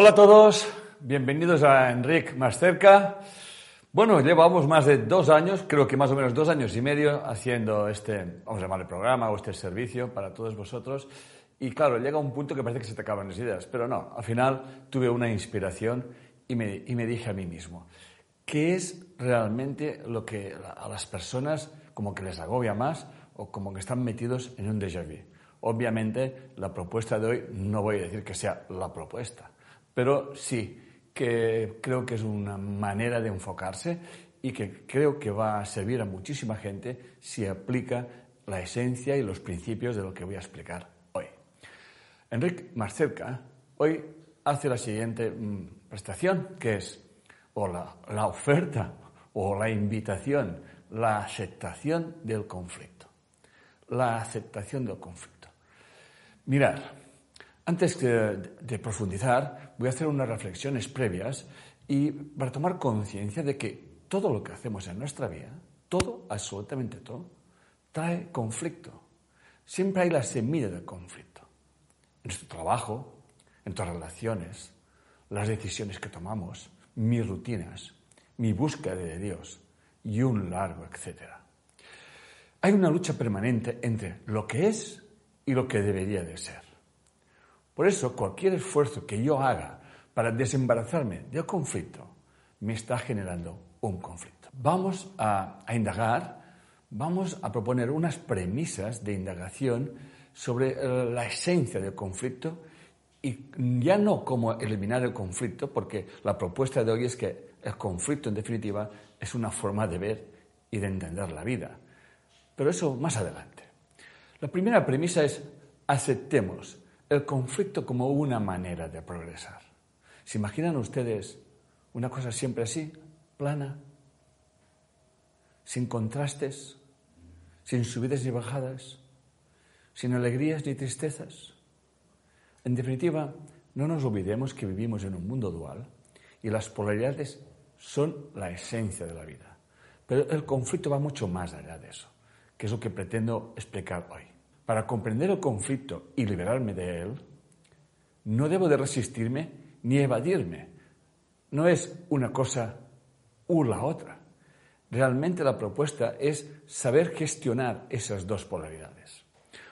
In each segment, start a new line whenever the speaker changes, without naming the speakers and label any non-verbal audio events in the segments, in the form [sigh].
Hola a todos, bienvenidos a Enric Más Cerca. Bueno, llevamos más de dos años, creo que más o menos dos años y medio, haciendo este, vamos a llamarle programa o este servicio para todos vosotros. Y claro, llega un punto que parece que se te acaban las ideas, pero no, al final tuve una inspiración y me, y me dije a mí mismo, ¿qué es realmente lo que a las personas como que les agobia más o como que están metidos en un déjà vu? Obviamente, la propuesta de hoy no voy a decir que sea la propuesta pero sí que creo que es una manera de enfocarse y que creo que va a servir a muchísima gente si aplica la esencia y los principios de lo que voy a explicar hoy. Enrique Marcerca hoy hace la siguiente mm, prestación, que es o la, la oferta o la invitación, la aceptación del conflicto. La aceptación del conflicto. Mirad, antes de, profundizar, voy a hacer unas reflexiones previas y para tomar conciencia de que todo lo que hacemos en nuestra vida, todo, absolutamente todo, trae conflicto. Siempre hay la semilla del conflicto. En nuestro trabajo, en nuestras relaciones, las decisiones que tomamos, mis rutinas, mi búsqueda de Dios y un largo etcétera. Hay una lucha permanente entre lo que es y lo que debería de ser. Por eso, cualquier esfuerzo que yo haga para desembarazarme del conflicto me está generando un conflicto. Vamos a, indagar, vamos a proponer unas premisas de indagación sobre eh, la esencia del conflicto y ya no cómo eliminar el conflicto, porque la propuesta de hoy es que el conflicto, en definitiva, es una forma de ver y de entender la vida. Pero eso más adelante. La primera premisa es aceptemos el conflicto como una manera de progresar. ¿Se imaginan ustedes una cosa siempre así, plana, sin contrastes, sin subidas y bajadas, sin alegrías ni tristezas? En definitiva, no nos olvidemos que vivimos en un mundo dual y las polaridades son la esencia de la vida. Pero el conflicto va mucho más allá de eso, que es lo que pretendo explicar hoy. Para comprender el conflicto y liberarme de él, no debo de resistirme ni evadirme. No es una cosa u la otra. Realmente la propuesta es saber gestionar esas dos polaridades.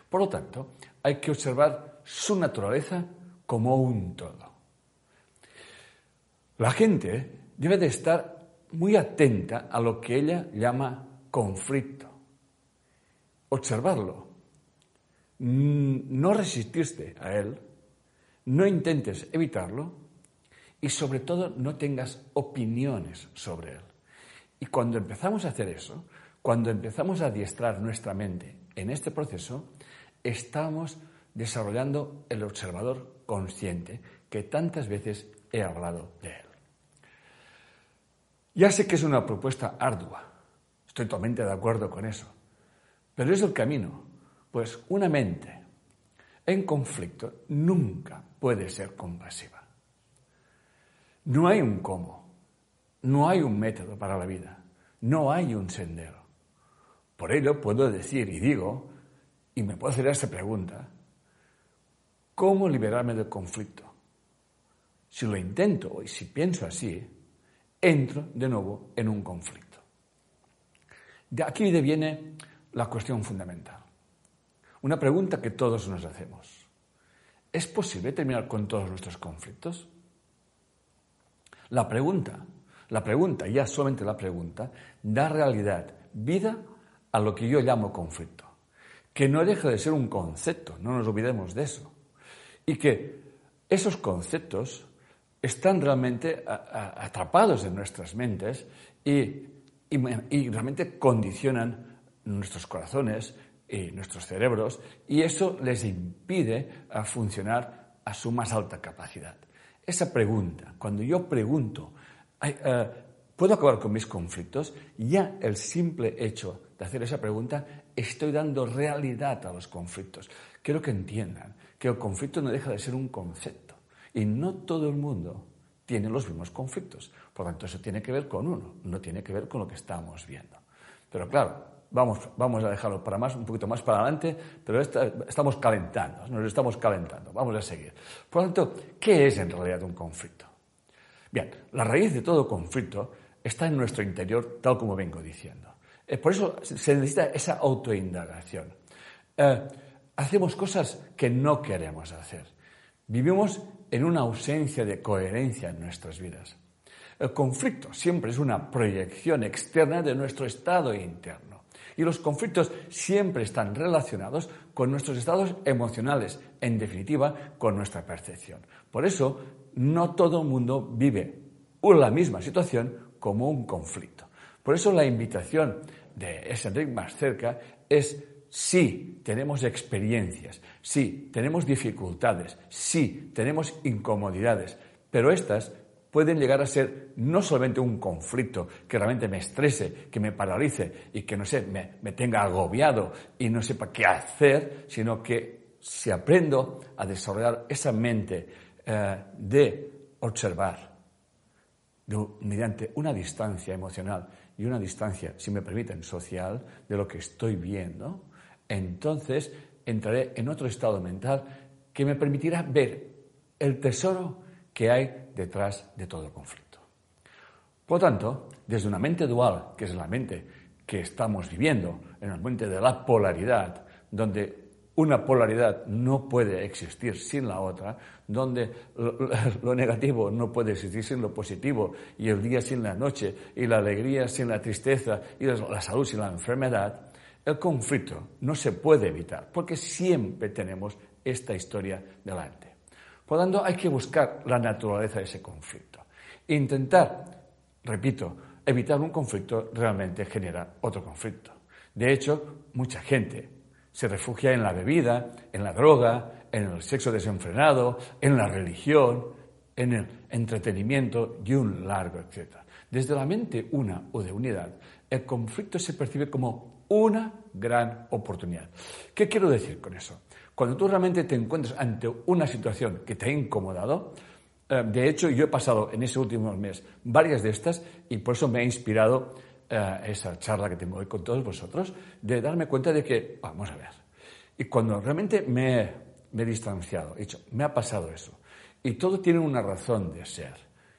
Por lo tanto, hay que observar su naturaleza como un todo. La gente debe de estar muy atenta a lo que ella llama conflicto. Observarlo, no resistirte a él, no intentes evitarlo y sobre todo no tengas opiniones sobre él. Y cuando empezamos a hacer eso, cuando empezamos a adiestrar nuestra mente en este proceso, estamos desarrollando el observador consciente que tantas veces he hablado de él. Ya sé que es una propuesta ardua, estoy totalmente de acuerdo con eso, pero es el camino pues una mente en conflicto nunca puede ser compasiva. No hay un cómo, no hay un método para la vida, no hay un sendero. Por ello puedo decir y digo, y me puedo hacer esta pregunta, ¿cómo liberarme del conflicto? Si lo intento y si pienso así, entro de nuevo en un conflicto. De aquí viene la cuestión fundamental. Una pregunta que todos nos hacemos. ¿Es posible terminar con todos nuestros conflictos? La pregunta, la pregunta, ya solamente la pregunta, da realidad, vida a lo que yo llamo conflicto. Que no deja de ser un concepto, no nos olvidemos de eso. Y que esos conceptos están realmente atrapados en nuestras mentes y, y realmente condicionan nuestros corazones, y nuestros cerebros y eso les impide a funcionar a su más alta capacidad. esa pregunta, cuando yo pregunto, eh, ¿puedo acabar con mis conflictos? Ya el simple hecho de hacer esa pregunta, estoy dando realidad a los conflictos. Quiero que entiendan que el conflicto no deja de ser un concepto y no todo el mundo tiene los mismos conflictos. Por tanto, eso tiene que ver con uno, no tiene que ver con lo que estamos viendo. Pero claro, vamos, vamos a dejarlo para más, un poquito más para adelante, pero estamos calentando, nos estamos calentando, vamos a seguir. Por lo tanto, ¿qué es en realidad un conflicto? Bien, la raíz de todo conflicto está en nuestro interior, tal como vengo diciendo. Eh, por eso se necesita esa autoindagación. Eh, hacemos cosas que no queremos hacer. Vivimos en una ausencia de coherencia en nuestras vidas. El conflicto siempre es una proyección externa de nuestro estado interno. Y los conflictos siempre están relacionados con nuestros estados emocionales, en definitiva, con nuestra percepción. Por eso, no todo el mundo vive la misma situación como un conflicto. Por eso la invitación de Es Enrique más cerca es sí, tenemos experiencias, sí, tenemos dificultades, sí, tenemos incomodidades, pero estas pueden llegar a ser no solamente un conflicto que realmente me estrese, que me paralice y que, no sé, me, tenga agobiado y no sepa qué hacer, sino que si aprendo a desarrollar esa mente eh, de observar mediante una distancia emocional y una distancia, si me permiten, social de lo que estoy viendo, entonces entraré en otro estado mental que me permitirá ver el tesoro que hay detrás de todo conflicto. Por lo tanto, desde una mente dual, que es la mente que estamos viviendo, en el mente de la polaridad, donde una polaridad no puede existir sin la otra, donde [laughs] lo, negativo no puede existir sin lo positivo, y el día sin la noche, y la alegría sin la tristeza, y la salud sin la enfermedad, el conflicto no se puede evitar, porque siempre tenemos esta historia delante. Por tanto, hay que buscar la naturaleza de ese conflicto. Intentar, repito, evitar un conflicto realmente genera otro conflicto. De hecho, mucha gente se refugia en la bebida, en la droga, en el sexo desenfrenado, en la religión, en el entretenimiento y un largo etcétera. Desde la mente una o de unidad, el conflicto se percibe como una gran oportunidad. ¿Qué quiero decir con eso? Cuando tú realmente te encuentras ante una situación que te ha incomodado, eh, de hecho yo he pasado en ese último mes varias de estas y por eso me ha inspirado eh, esa charla que tengo hoy con todos vosotros, de darme cuenta de que, vamos a ver, y cuando realmente me, me he distanciado, he dicho, me ha pasado eso, y todo tiene una razón de ser.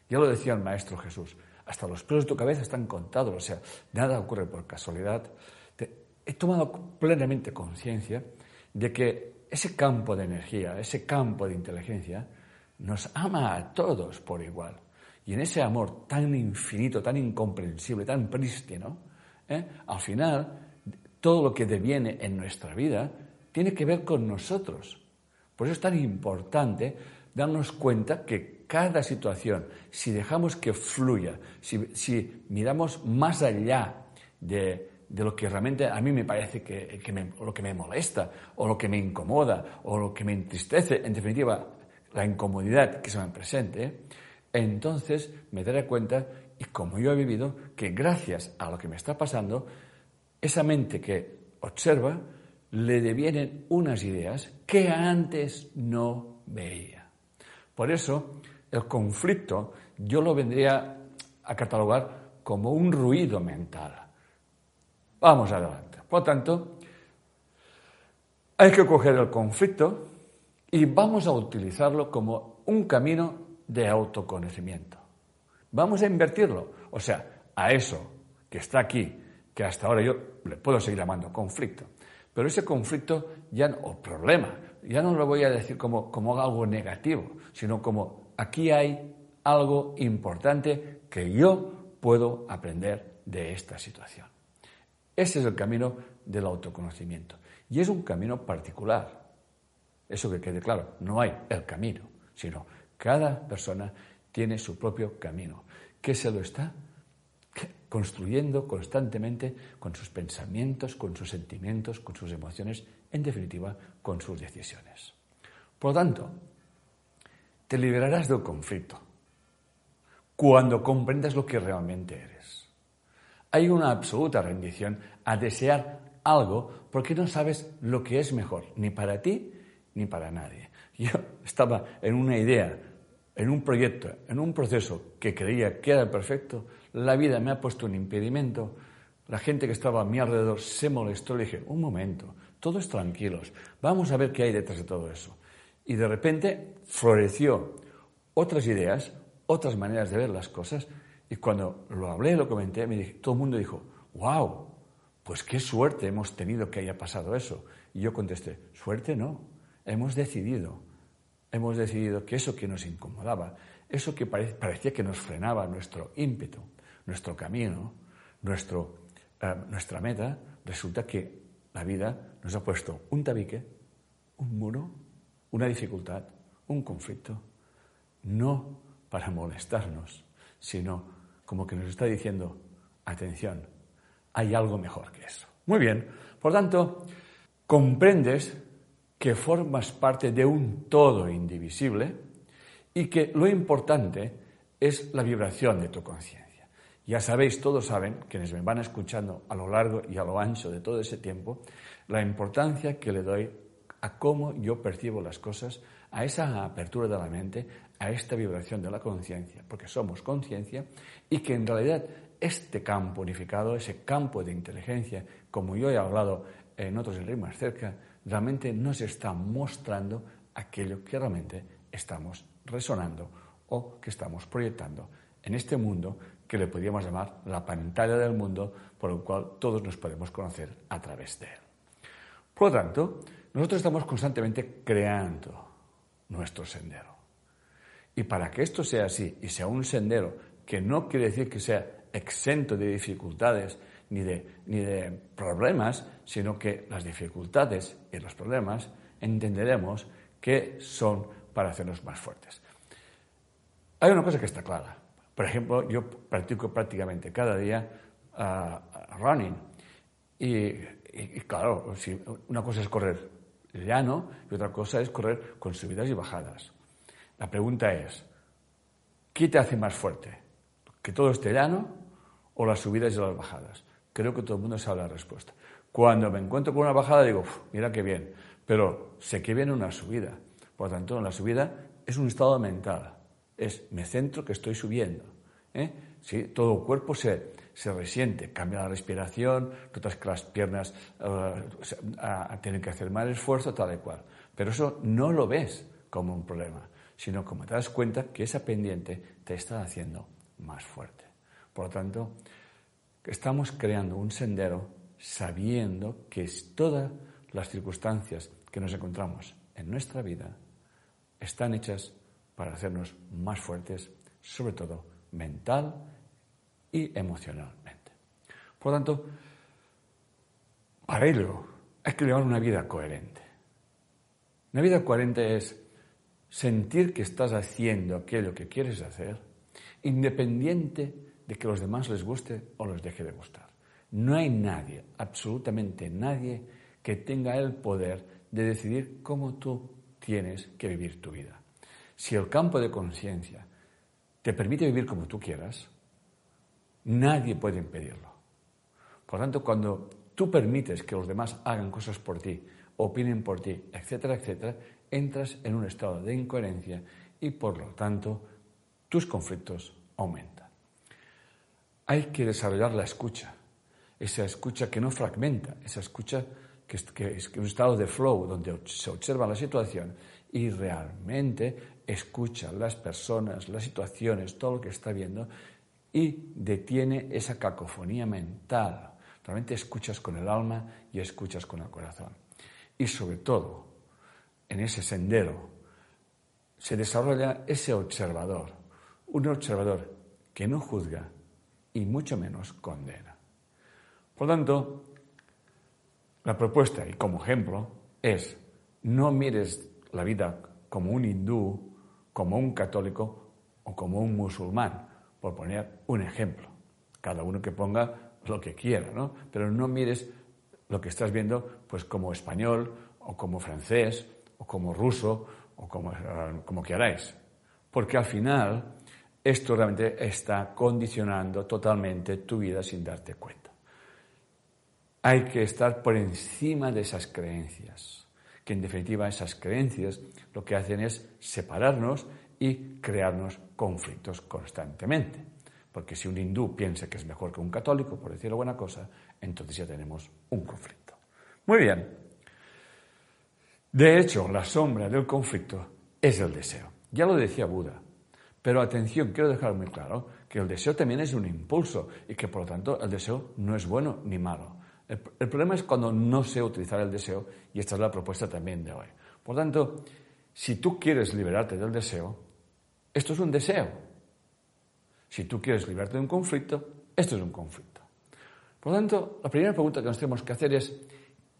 Ya lo decía el Maestro Jesús, hasta los pelos de tu cabeza están contados, o sea, nada ocurre por casualidad. he tomado plenamente conciencia de que ese campo de energía, ese campo de inteligencia, nos ama a todos por igual. Y en ese amor tan infinito, tan incomprensible, tan prístino, ¿eh? al final, todo lo que deviene en nuestra vida tiene que ver con nosotros. Por eso es tan importante darnos cuenta que cada situación, si dejamos que fluya, si miramos más allá de, de lo que realmente a mí me parece que, lo que me molesta, o lo que me incomoda, o lo que me entristece, en definitiva, la incomodidad que se me presente, entonces me daré cuenta, y como yo he vivido, que gracias a lo que me está pasando, esa mente que observa le devienen unas ideas que antes no veía. Por eso, el conflicto yo lo vendría a catalogar como un ruido mental Vamos adelante. Por tanto, hay que coger el conflicto y vamos a utilizarlo como un camino de autoconocimiento. Vamos a invertirlo. O sea, a eso que está aquí, que hasta ahora yo le puedo seguir llamando conflicto, pero ese conflicto ya no, o problema, ya no lo voy a decir como, como algo negativo, sino como aquí hay algo importante que yo puedo aprender de esta situación. Ese es el camino del autoconocimiento. Y es un camino particular. Eso que quede claro, no hay el camino, sino cada persona tiene su propio camino, que se lo está construyendo constantemente con sus pensamientos, con sus sentimientos, con sus emociones, en definitiva, con sus decisiones. Por lo tanto, te liberarás del conflicto cuando comprendas lo que realmente eres. Hay una absoluta rendición a desear algo porque no sabes lo que es mejor, ni para ti ni para nadie. [laughs] Yo estaba en una idea, en un proyecto, en un proceso que creía que era perfecto, la vida me ha puesto un impedimento, la gente que estaba a mi alrededor se molestó, le dije, un momento, todos tranquilos, vamos a ver qué hay detrás de todo eso. Y de repente floreció otras ideas, otras maneras de ver las cosas, y cuando lo hablé, lo comenté, me dije, todo el mundo dijo, wow, pues qué suerte hemos tenido que haya pasado eso. Y yo contesté, suerte no, hemos decidido, hemos decidido que eso que nos incomodaba, eso que parecía que nos frenaba nuestro ímpetu, nuestro camino, nuestro, eh, nuestra meta, resulta que la vida nos ha puesto un tabique, un muro, una dificultad, un conflicto, no para molestarnos, sino como que nos está diciendo, atención, hay algo mejor que eso. Muy bien, por tanto, comprendes que formas parte de un todo indivisible y que lo importante es la vibración de tu conciencia. Ya sabéis, todos saben, quienes me van escuchando a lo largo y a lo ancho de todo ese tiempo, la importancia que le doy a cómo yo percibo las cosas, a esa apertura de la mente, a esta vibración de la conciencia, porque somos conciencia, y que en realidad este campo unificado, ese campo de inteligencia, como yo he hablado en otros en más cerca, realmente nos está mostrando aquello que realmente estamos resonando o que estamos proyectando en este mundo que le podríamos llamar la pantalla del mundo por el cual todos nos podemos conocer a través de él. Por lo tanto, nosotros estamos constantemente creando nuestro sendero. Y para que esto sea así y sea un sendero que no quiere decir que sea exento de dificultades ni de, ni de problemas, sino que las dificultades y los problemas entenderemos que son para hacernos más fuertes. Hay una cosa que está clara. Por ejemplo, yo practico prácticamente cada día uh, running y y, claro, si una cosa es correr llano y otra cosa es correr con subidas y bajadas. La pregunta es, ¿qué te hace más fuerte? ¿Que todo esté llano o las subidas y las bajadas? Creo que todo el mundo sabe la respuesta. Cuando me encuentro con una bajada digo, mira qué bien, pero sé que viene una subida. Por lo tanto, la subida es un estado mental. Es, me centro que estoy subiendo. ¿eh? ¿Sí? Todo el cuerpo se, se resiente, cambia la respiración, notas que las piernas uh, tienen que hacer más esfuerzo, tal y cual. Pero eso no lo ves como un problema, sino como te das cuenta que esa pendiente te está haciendo más fuerte. Por lo tanto, estamos creando un sendero sabiendo que todas las circunstancias que nos encontramos en nuestra vida están hechas para hacernos más fuertes, sobre todo mental y emocionalmente. Por lo tanto, para ello hay que llevar una vida coherente. Una vida coherente es sentir que estás haciendo aquello que quieres hacer, independiente de que los demás les guste o les deje de gustar. No hay nadie, absolutamente nadie, que tenga el poder de decidir cómo tú tienes que vivir tu vida. Si el campo de conciencia te permite vivir como tú quieras, Nadie puede impedirlo. Por tanto, cuando tú permites que los demás hagan cosas por ti, opinen por ti, etcétera, etcétera, entras en un estado de incoherencia y, por lo tanto, tus conflictos aumentan. Hay que desarrollar la escucha, esa escucha que no fragmenta, esa escucha que, es un estado de flow, donde se observa la situación y realmente escucha las personas, las situaciones, todo lo que está viendo y detiene esa cacofonía mental. Realmente escuchas con el alma y escuchas con el corazón. Y sobre todo, en ese sendero se desarrolla ese observador, un observador que no juzga y mucho menos condena. Por tanto, la propuesta, y como ejemplo, es no mires la vida como un hindú, como un católico o como un musulmán, por poner un ejemplo. Cada uno que ponga lo que quiera, ¿no? Pero no mires lo que estás viendo pues como español o como francés o como ruso o como, como queráis. Porque al final esto realmente está condicionando totalmente tu vida sin darte cuenta. Hay que estar por encima de esas creencias, que en definitiva esas creencias lo que hacen es separarnos y crearnos conflictos constantemente. Porque si un hindú piensa que es mejor que un católico, por decirlo buena cosa, entonces ya tenemos un conflicto. Muy bien. De hecho, la sombra del conflicto es el deseo. Ya lo decía Buda. Pero atención, quiero dejar muy claro que el deseo también es un impulso y que por lo tanto el deseo no es bueno ni malo. El, problema es cuando no sé utilizar el deseo y esta es la propuesta también de hoy. Por lo tanto, si tú quieres liberarte del deseo, esto es un deseo. Si tú quieres liberarte de un conflicto, esto es un conflicto. Por lo tanto, la primera pregunta que nos tenemos que hacer es,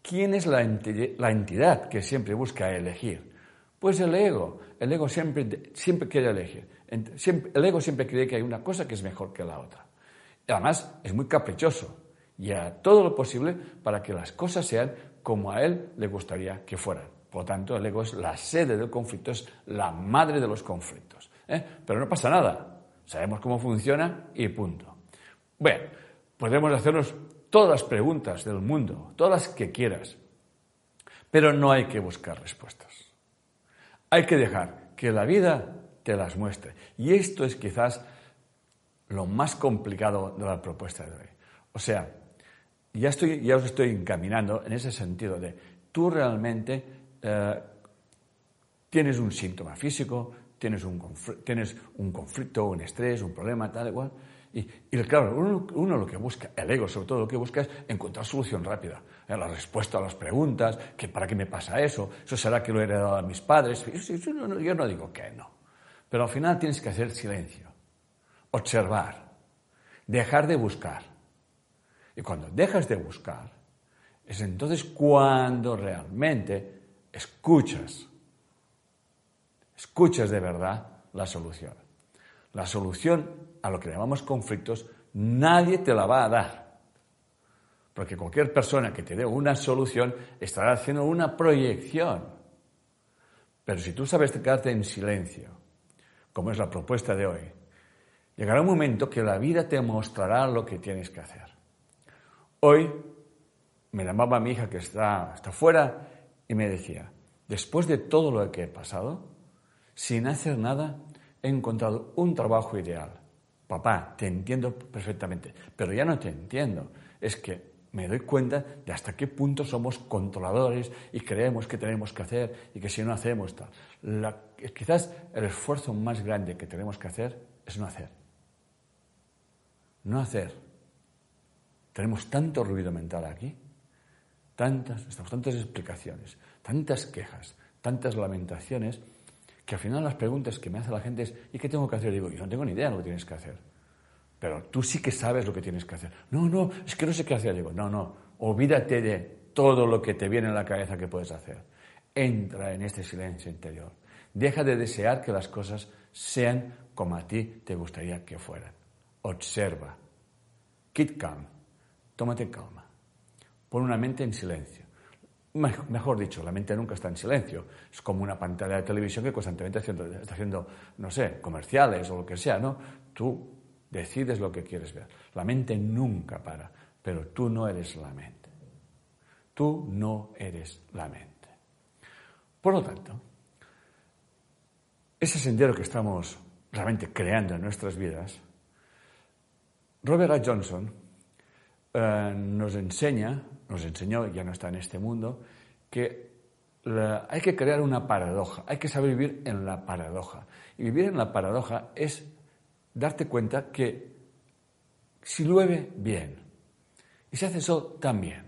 ¿quién es la, entidad que siempre busca elegir? Pues el ego. El ego siempre, siempre quiere elegir. el ego siempre cree que hay una cosa que es mejor que la otra. Y además, es muy caprichoso y hará todo lo posible para que las cosas sean como a él le gustaría que fueran. Por lo tanto, el ego es la sede del conflicto, es la madre de los conflictos. ¿Eh? Pero no pasa nada. Sabemos cómo funciona y punto. Bueno, podemos hacernos todas las preguntas del mundo, todas las que quieras, pero no hay que buscar respuestas. Hay que dejar que la vida te las muestre. Y esto es quizás lo más complicado de la propuesta de hoy. O sea, ya, estoy, ya os estoy encaminando en ese sentido de tú realmente eh, tienes un síntoma físico, tienes un, tienes un conflicto, un estrés, un problema, tal igual. Y, y claro, uno, lo que busca, el ego sobre todo lo que busca es encontrar solución rápida, ¿eh? la respuesta a las preguntas, que para qué me pasa eso, eso será que lo he heredado a mis padres. Yo, yo no digo que no, pero al final tienes que hacer silencio, observar, dejar de buscar. Y cuando dejas de buscar, es entonces cuando realmente escuchas escuchas de verdad la solución. La solución a lo que llamamos conflictos nadie te la va a dar. Porque cualquier persona que te dé una solución estará haciendo una proyección. Pero si tú sabes quedarte en silencio, como es la propuesta de hoy, llegará un momento que la vida te mostrará lo que tienes que hacer. Hoy me llamaba mi hija que está, está fuera y me decía, después de todo lo que he pasado, sin hacer nada, he encontrado un trabajo ideal. Papá, te entiendo perfectamente, pero ya no te entiendo. Es que me doy cuenta de hasta qué punto somos controladores y creemos que tenemos que hacer y que si no hacemos tal. quizás el esfuerzo más grande que tenemos que hacer es no hacer. No hacer. Tenemos tanto ruido mental aquí, tantas, tantas explicaciones, tantas quejas, tantas lamentaciones que al final las preguntas que me hace la gente es, ¿y qué tengo que hacer? Digo, yo no tengo ni idea de lo que tienes que hacer. Pero tú sí que sabes lo que tienes que hacer. No, no, es que no sé qué hacer. Digo, no, no, olvídate de todo lo que te viene en la cabeza que puedes hacer. Entra en este silencio interior. Deja de desear que las cosas sean como a ti te gustaría que fueran. Observa. Keep calm. Tómate calma. Pon una mente en silencio mejor dicho, la mente nunca está en silencio. Es como una pantalla de televisión que constantemente está haciendo, no sé, comerciales o lo que sea, ¿no? Tú decides lo que quieres ver. La mente nunca para, pero tú no eres la mente. Tú no eres la mente. Por lo tanto, ese sendero que estamos realmente creando en nuestras vidas, Robert A. Johnson eh, nos enseña nos enseñó, ya no está en este mundo, que hay que crear una paradoja, hay que saber vivir en la paradoja. Y vivir en la paradoja es darte cuenta que si llueve, bien. Y si hace sol, también.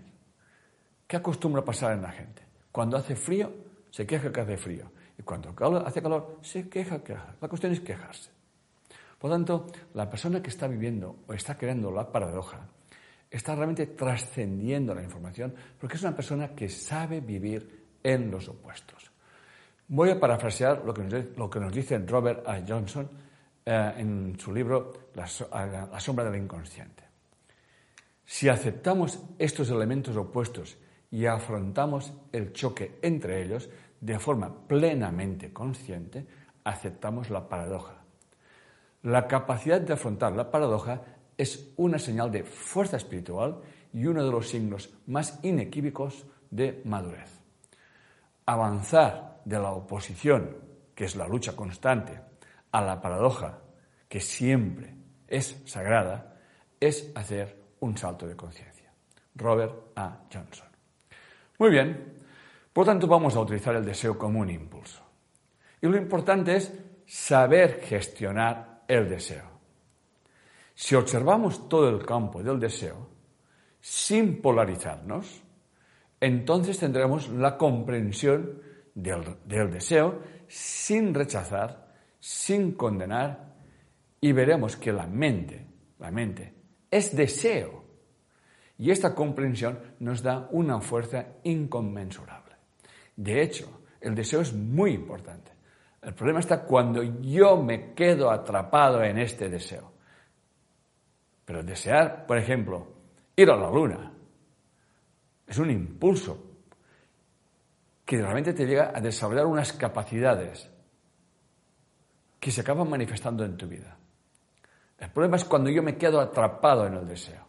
¿Qué acostumbra pasar en la gente? Cuando hace frío, se queja que hace frío. Y cuando hace calor, se queja que La cuestión es quejarse. Por lo tanto, la persona que está viviendo o está creando la paradoja está realmente trascendiendo la información porque es una persona que sabe vivir en los opuestos. Voy a parafrasear lo que nos, dice Robert A. Johnson eh, en su libro la, la sombra del inconsciente. Si aceptamos estos elementos opuestos y afrontamos el choque entre ellos de forma plenamente consciente, aceptamos la paradoja. La capacidad de afrontar la paradoja es una señal de fuerza espiritual y uno de los signos más inequívocos de madurez. Avanzar de la oposición, que es la lucha constante, a la paradoja, que siempre es sagrada, es hacer un salto de conciencia. Robert A. Johnson. Muy bien, por tanto vamos a utilizar el deseo como un impulso. Y lo importante es saber gestionar el deseo. Si observamos todo el campo del deseo, sin polarizarnos, entonces tendremos la comprensión del, deseo sin rechazar, sin condenar, y veremos que la mente, la mente, es deseo. Y esta comprensión nos da una fuerza inconmensurable. De hecho, el deseo es muy importante. El problema está cuando yo me quedo atrapado en este deseo. Pero desear, por ejemplo, ir a la luna es un impulso que realmente te llega a desarrollar unas capacidades que se acaban manifestando en tu vida. El problema es cuando yo me quedo atrapado en el deseo.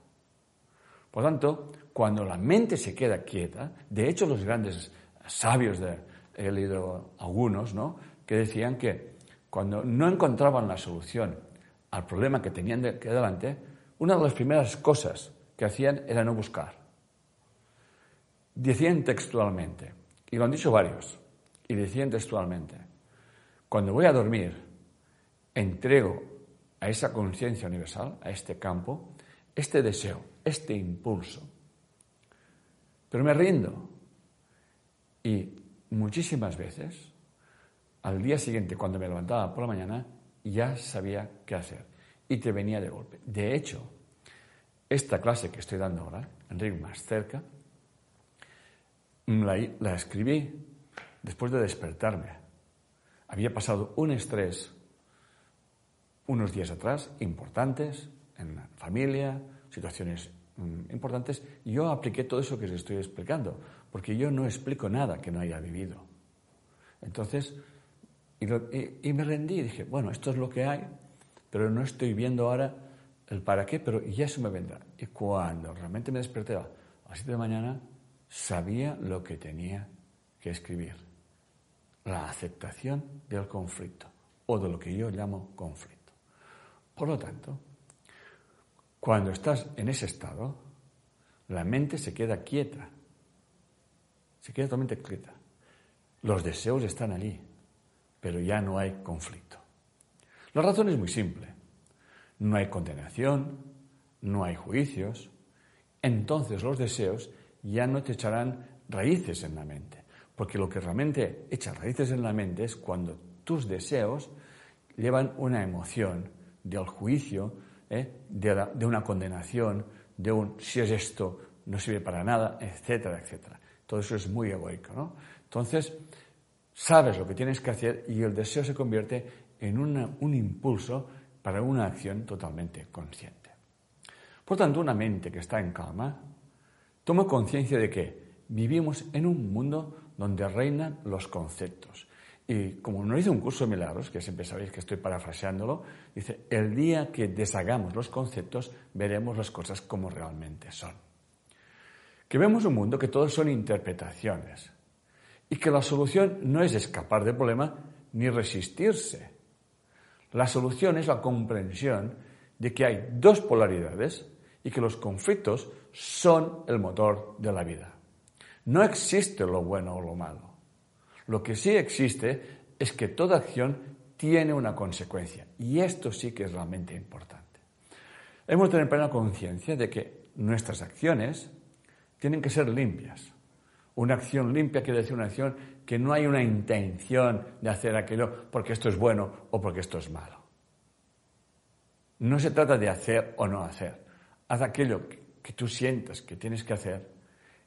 Por tanto, cuando la mente se queda quieta, de hecho los grandes sabios de, he leído algunos, ¿no? que decían que cuando no encontraban la solución al problema que tenían que delante, una de las primeras cosas que hacían era no buscar. Decían textualmente, y lo han dicho varios, y decían textualmente, cuando voy a dormir, entrego a esa conciencia universal, a este campo, este deseo, este impulso. Pero me rindo. Y muchísimas veces al día siguiente, cuando me levantaba por la mañana, ya sabía qué hacer y te venía de golpe. De hecho, esta clase que estoy dando ahora, Enrique más cerca, la, escribí después de despertarme. Había pasado un estrés unos días atrás, importantes, en familia, situaciones mm, importantes, y yo apliqué todo eso que os estoy explicando, porque yo no explico nada que no haya vivido. Entonces, y, me rendí y dije, bueno, esto es lo que hay, pero no estoy viendo ahora el para qué, pero ya eso me vendrá. Y cuando realmente me desperté a las 7 de la mañana, sabía lo que tenía que escribir. La aceptación del conflicto, o de lo que yo llamo conflicto. Por lo tanto, cuando estás en ese estado, la mente se queda quieta, se queda totalmente quieta. Los deseos están allí, pero ya no hay conflicto. La razón es muy simple. No hay condenación, no hay juicios, entonces los deseos ya no te echarán raíces en la mente, porque lo que realmente echa raíces en la mente es cuando tus deseos llevan una emoción del juicio, ¿eh? de, de, una condenación, de un si es esto, no sirve para nada, etcétera, etcétera. Todo eso es muy egoico, ¿no? Entonces, sabes lo que tienes que hacer y el deseo se convierte en un impulso para una acción totalmente consciente. Por tanto, una mente que está en calma toma conciencia de que vivimos en un mundo donde reinan los conceptos. Y como no hice un curso de milagros, que siempre sabéis que estoy parafraseándolo, dice, el día que deshagamos los conceptos, veremos las cosas como realmente son. Que vemos un mundo que todos son interpretaciones, y que la solución no es escapar del problema ni resistirse. La solución es la comprensión de que hay dos polaridades y que los conflictos son el motor de la vida. No existe lo bueno o lo malo. Lo que sí existe es que toda acción tiene una consecuencia y esto sí que es realmente importante. Hemos de tener plena conciencia de que nuestras acciones tienen que ser limpias. Una acción limpia quiere decir una acción que no hay una intención de hacer aquello porque esto es bueno o porque esto es malo. No se trata de hacer o no hacer. Haz aquello que tú sientas que tienes que hacer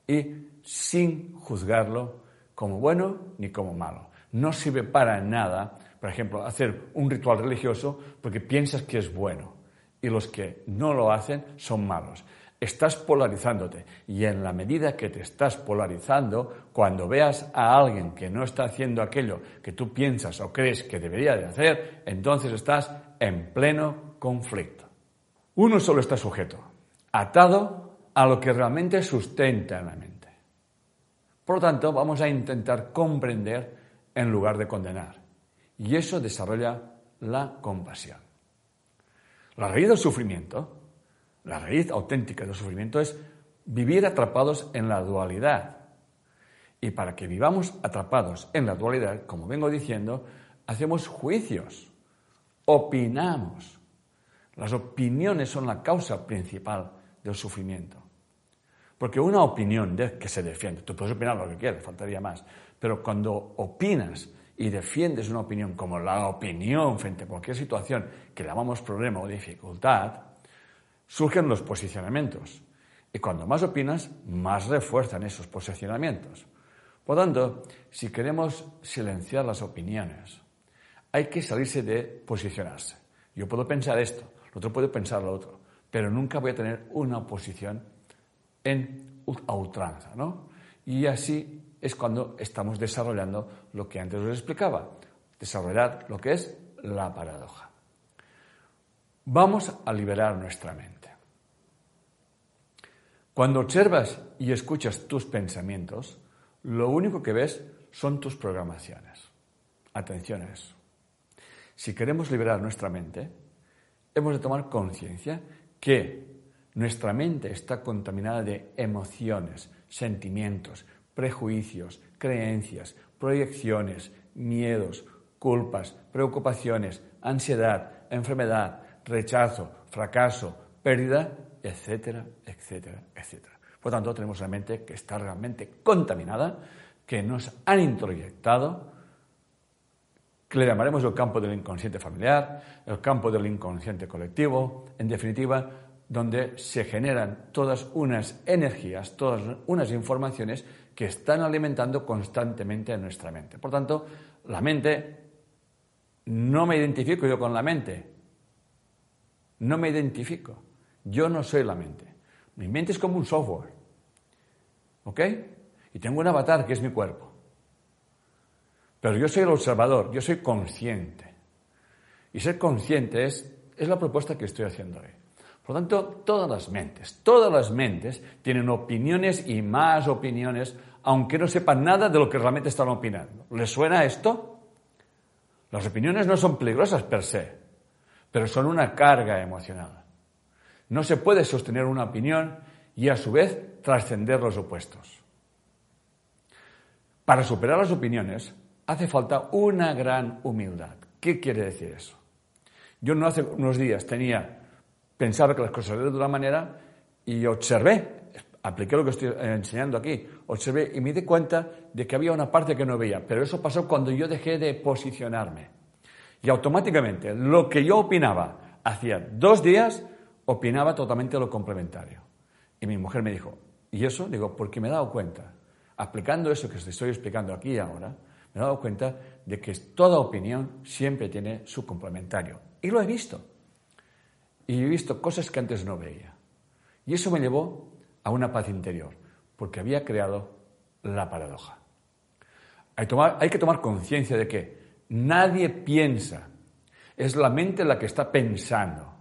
y sin juzgarlo como bueno ni como malo. No sirve para nada, por ejemplo, hacer un ritual religioso porque piensas que es bueno y los que no lo hacen son malos. Estás polarizándote y en la medida que te estás polarizando, cuando veas a alguien que no está haciendo aquello que tú piensas o crees que debería de hacer, entonces estás en pleno conflicto. Uno solo está sujeto, atado a lo que realmente sustenta en la mente. Por lo tanto, vamos a intentar comprender en lugar de condenar. Y eso desarrolla la compasión. La raíz del sufrimiento, la raíz auténtica del sufrimiento es vivir atrapados en la dualidad. Y para que vivamos atrapados en la dualidad, como vengo diciendo, hacemos juicios, opinamos. Las opiniones son la causa principal del sufrimiento. Porque una opinión de que se defiende, tú puedes opinar lo que quieras, faltaría más, pero cuando opinas y defiendes una opinión como la opinión frente a cualquier situación que llamamos problema o dificultad, surgen los posicionamientos. Y cuando más opinas, más refuerzan esos posicionamientos. Por tanto, si queremos silenciar las opiniones, hay que salirse de posicionarse. Yo puedo pensar esto, el otro puede pensar lo otro, pero nunca voy a tener una posición en a ultranza, ¿no? Y así es cuando estamos desarrollando lo que antes os explicaba, desarrollar lo que es la paradoja. Vamos a liberar nuestra mente. Cuando observas y escuchas tus pensamientos, lo único que ves son tus programaciones. Atención a eso. Si queremos liberar nuestra mente, hemos de tomar conciencia que nuestra mente está contaminada de emociones, sentimientos, prejuicios, creencias, proyecciones, miedos, culpas, preocupaciones, ansiedad, enfermedad, rechazo, fracaso, pérdida, etcétera, etcétera, etcétera. Por tanto, tenemos una mente que está realmente contaminada, que nos han introyectado, que le llamaremos el campo del inconsciente familiar, el campo del inconsciente colectivo, en definitiva, donde se generan todas unas energías, todas unas informaciones que están alimentando constantemente a nuestra mente. Por tanto, la mente, no me identifico yo con la mente, no me identifico, yo no soy la mente. Mi mente es como un software, ¿ok? Y tengo un avatar que es mi cuerpo. Pero yo soy el observador, yo soy consciente. Y ser consciente es, es la propuesta que estoy haciendo hoy. Por lo tanto, todas las mentes, todas las mentes tienen opiniones y más opiniones, aunque no sepan nada de lo que realmente están opinando. ¿Les suena esto? Las opiniones no son peligrosas per se, pero son una carga emocional. No se puede sostener una opinión y a su vez trascender los opuestos. Para superar las opiniones hace falta una gran humildad. ¿Qué quiere decir eso? Yo no hace unos días tenía pensaba que las cosas eran de una manera y observé, apliqué lo que estoy enseñando aquí, observé y me di cuenta de que había una parte que no veía, pero eso pasó cuando yo dejé de posicionarme. Y automáticamente lo que yo opinaba hacía dos días, opinaba totalmente lo complementario. Y mi mujer me dijo, ¿y eso? Digo, porque me he dado cuenta, aplicando eso que os estoy explicando aquí ahora, me he dado cuenta de que toda opinión siempre tiene su complementario. Y lo he visto y he visto cosas que antes no veía. Y eso me llevó a una paz interior, porque había creado la paradoja. Hay, que tomar conciencia de que nadie piensa, es la mente la que está pensando.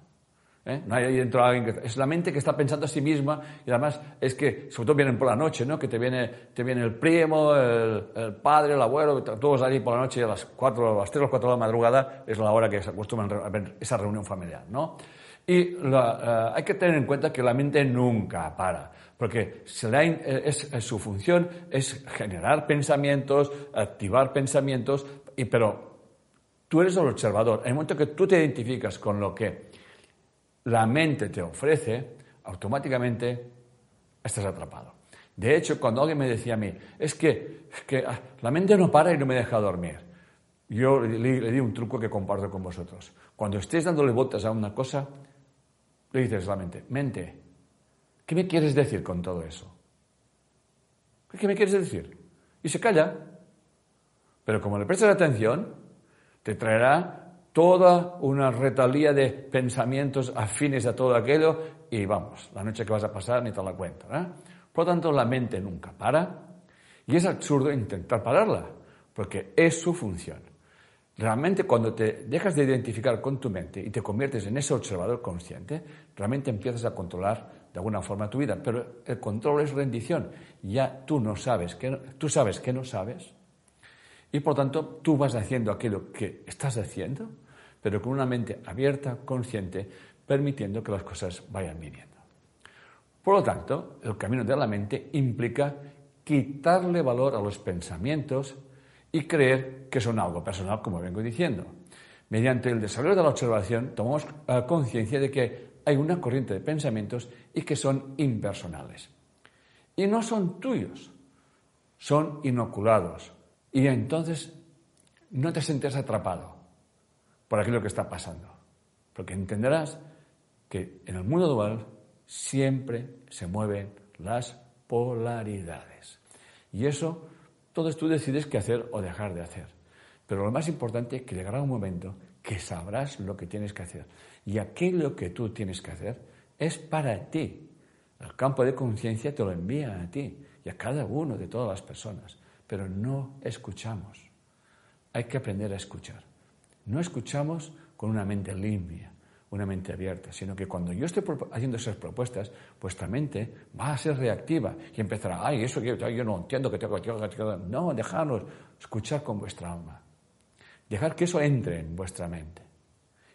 ¿eh? No hay ahí dentro alguien que, es la mente que está pensando a sí misma y además es que, sobre todo vienen por la noche, ¿no? que te viene, te viene el primo, el, padre, el abuelo, todos allí por la noche a las 4, a las 3 o las 4 de la madrugada es la hora que se acostumbran a ver esa reunión familiar. ¿no? Y eh, hay que tener en cuenta que la mente nunca para, porque es, su función es generar pensamientos, activar pensamientos, y, pero tú eres el observador. En el momento que tú te identificas con lo que la mente te ofrece, automáticamente estás atrapado. De hecho, cuando alguien me decía a mí, es que, ah, la mente no para y no me deja dormir, yo le, le di un truco que comparto con vosotros. Cuando estés dándole vueltas a una cosa, le dices a la mente, mente, ¿qué me quieres decir con todo eso? ¿Qué me quieres decir? Y se calla. Pero como le prestas atención, te traerá toda una retalía de pensamientos afines a todo aquello y vamos, la noche que vas a pasar ni te la cuento. ¿eh? Por lo tanto, la mente nunca para y es absurdo intentar pararla, porque es su función. Realmente cuando te dejas de identificar con tu mente y te conviertes en ese observador consciente, realmente empiezas a controlar de alguna forma tu vida. Pero el control es rendición. Ya tú no sabes que tú sabes que no sabes y por tanto tú vas haciendo aquello que estás haciendo, pero con una mente abierta, consciente, permitiendo que las cosas vayan viniendo. Por lo tanto, el camino de la mente implica quitarle valor a los pensamientos y creer que son algo personal, como vengo diciendo. Mediante el desarrollo de la observación tomamos eh, conciencia de que hay una corriente de pensamientos y que son impersonales. Y no son tuyos, son inoculados. Y entonces no te sientes atrapado por aquello que está pasando. Porque entenderás que en el mundo dual siempre se mueven las polaridades. Y eso entonces tú decides qué hacer o dejar de hacer. Pero lo más importante es que llegará un momento que sabrás lo que tienes que hacer. Y aquello que tú tienes que hacer es para ti. El campo de conciencia te lo envía a ti y a cada uno de todas las personas. Pero no escuchamos. Hay que aprender a escuchar. No escuchamos con una mente limpia una mente abierta, sino que cuando yo estoy haciendo esas propuestas, vuestra mente va a ser reactiva y empezará, ay, eso yo, yo no entiendo que tengo que... No, dejarnos escuchar con vuestra alma. Dejar que eso entre en vuestra mente.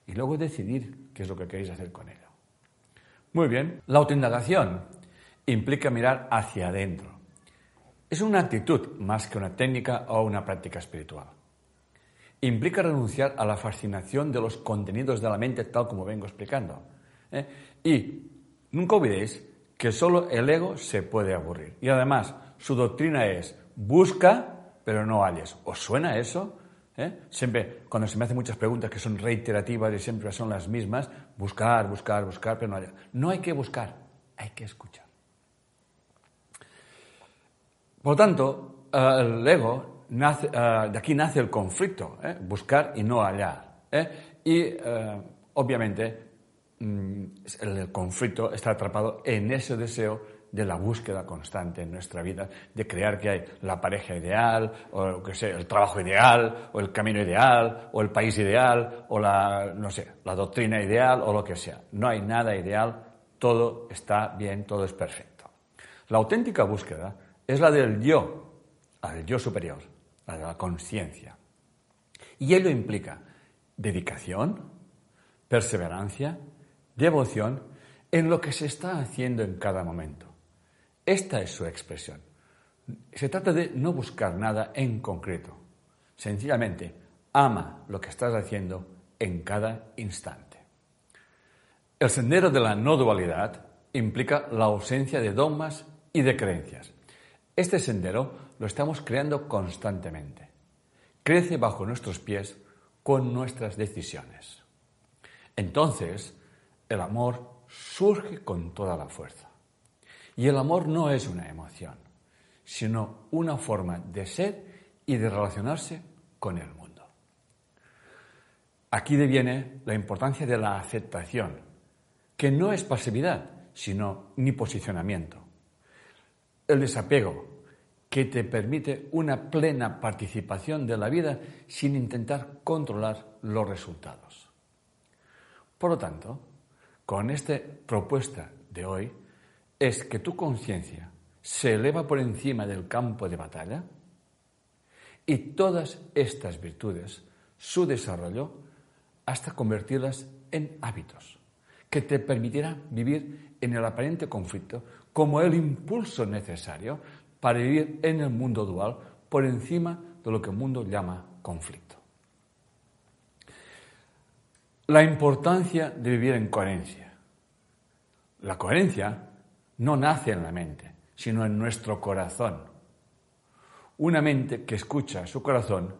Y luego decidir qué es lo que queréis hacer con ello. Muy bien, la autoindagación implica mirar hacia adentro. Es una actitud más que una técnica o una práctica espiritual implica renunciar a la fascinación de los contenidos de la mente tal como vengo explicando. ¿eh? Y nunca olvidéis que solo el ego se puede aburrir. Y además, su doctrina es busca, pero no halles. ¿Os suena eso? ¿Eh? Siempre, cuando se me hacen muchas preguntas que son reiterativas y siempre son las mismas, buscar, buscar, buscar, pero no hallar. No hay que buscar, hay que escuchar. Por lo tanto, eh, el ego Ah, de aquí nace el conflicto, ¿eh? buscar y no hallar. ¿eh? Y eh, obviamente mm, el conflicto está atrapado en ese deseo de la búsqueda constante en nuestra vida, de crear que hay la pareja ideal, o que sé, el trabajo ideal, o el camino ideal, o el país ideal, o la, no sé, la doctrina ideal, o lo que sea. No hay nada ideal, todo está bien, todo es perfecto. La auténtica búsqueda es la del yo, la del yo superior, la de la conciencia. Y ello implica dedicación, perseverancia, devoción en lo que se está haciendo en cada momento. Esta es su expresión. Se trata de no buscar nada en concreto. Sencillamente, ama lo que estás haciendo en cada instante. El sendero de la no dualidad implica la ausencia de dogmas y de creencias. Este sendero lo estamos creando constantemente. Crece bajo nuestros pies con nuestras decisiones. Entonces, el amor surge con toda la fuerza. Y el amor no es una emoción, sino una forma de ser y de relacionarse con el mundo. Aquí deviene la importancia de la aceptación, que no es pasividad, sino ni posicionamiento. El desapego, que te permite una plena participación de la vida sin intentar controlar los resultados. Por lo tanto, con esta propuesta de hoy es que tu conciencia se eleva por encima del campo de batalla y todas estas virtudes, su desarrollo, hasta convertirlas en hábitos, que te permitirán vivir en el aparente conflicto como el impulso necesario para vivir en el mundo dual por encima de lo que el mundo llama conflicto. La importancia de vivir en coherencia. La coherencia no nace en la mente, sino en nuestro corazón. Una mente que escucha su corazón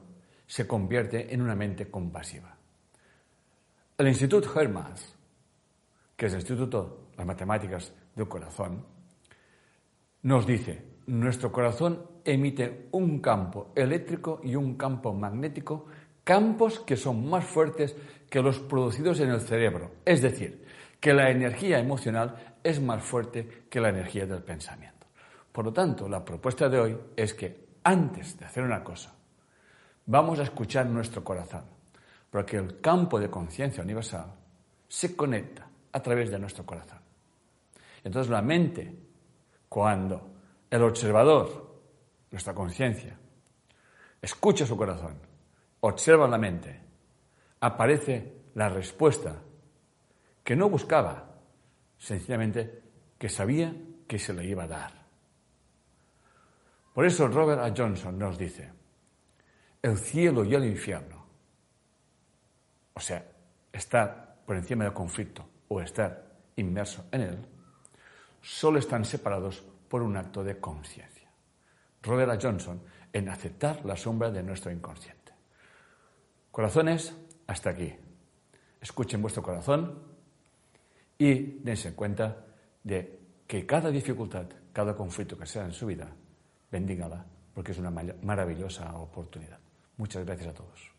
se convierte en una mente compasiva. El Instituto Hermas, que es el Instituto de las Matemáticas del Corazón, nos dice, nuestro corazón emite un campo eléctrico y un campo magnético campos que son más fuertes que los producidos en el cerebro. Es decir, que la energía emocional es más fuerte que la energía del pensamiento. Por lo tanto, la propuesta de hoy es que antes de hacer una cosa, vamos a escuchar nuestro corazón, porque el campo de conciencia universal se conecta a través de nuestro corazón. Entonces la mente, cuando el observador, nuestra conciencia, escucha su corazón, observa la mente, aparece la respuesta que no buscaba, sencillamente que sabía que se le iba a dar. Por eso Robert A. Johnson nos dice, el cielo y el infierno, o sea, estar por encima del conflicto o estar inmerso en él, solo están separados por un acto de conciencia. Robert A. Johnson en aceptar la sombra de nuestro inconsciente. Corazones, hasta aquí. Escuchen vuestro corazón y dense cuenta de que cada dificultad, cada conflicto que sea en su vida, bendígala porque es una maravillosa oportunidad. Muchas gracias a todos.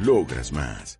Logras más.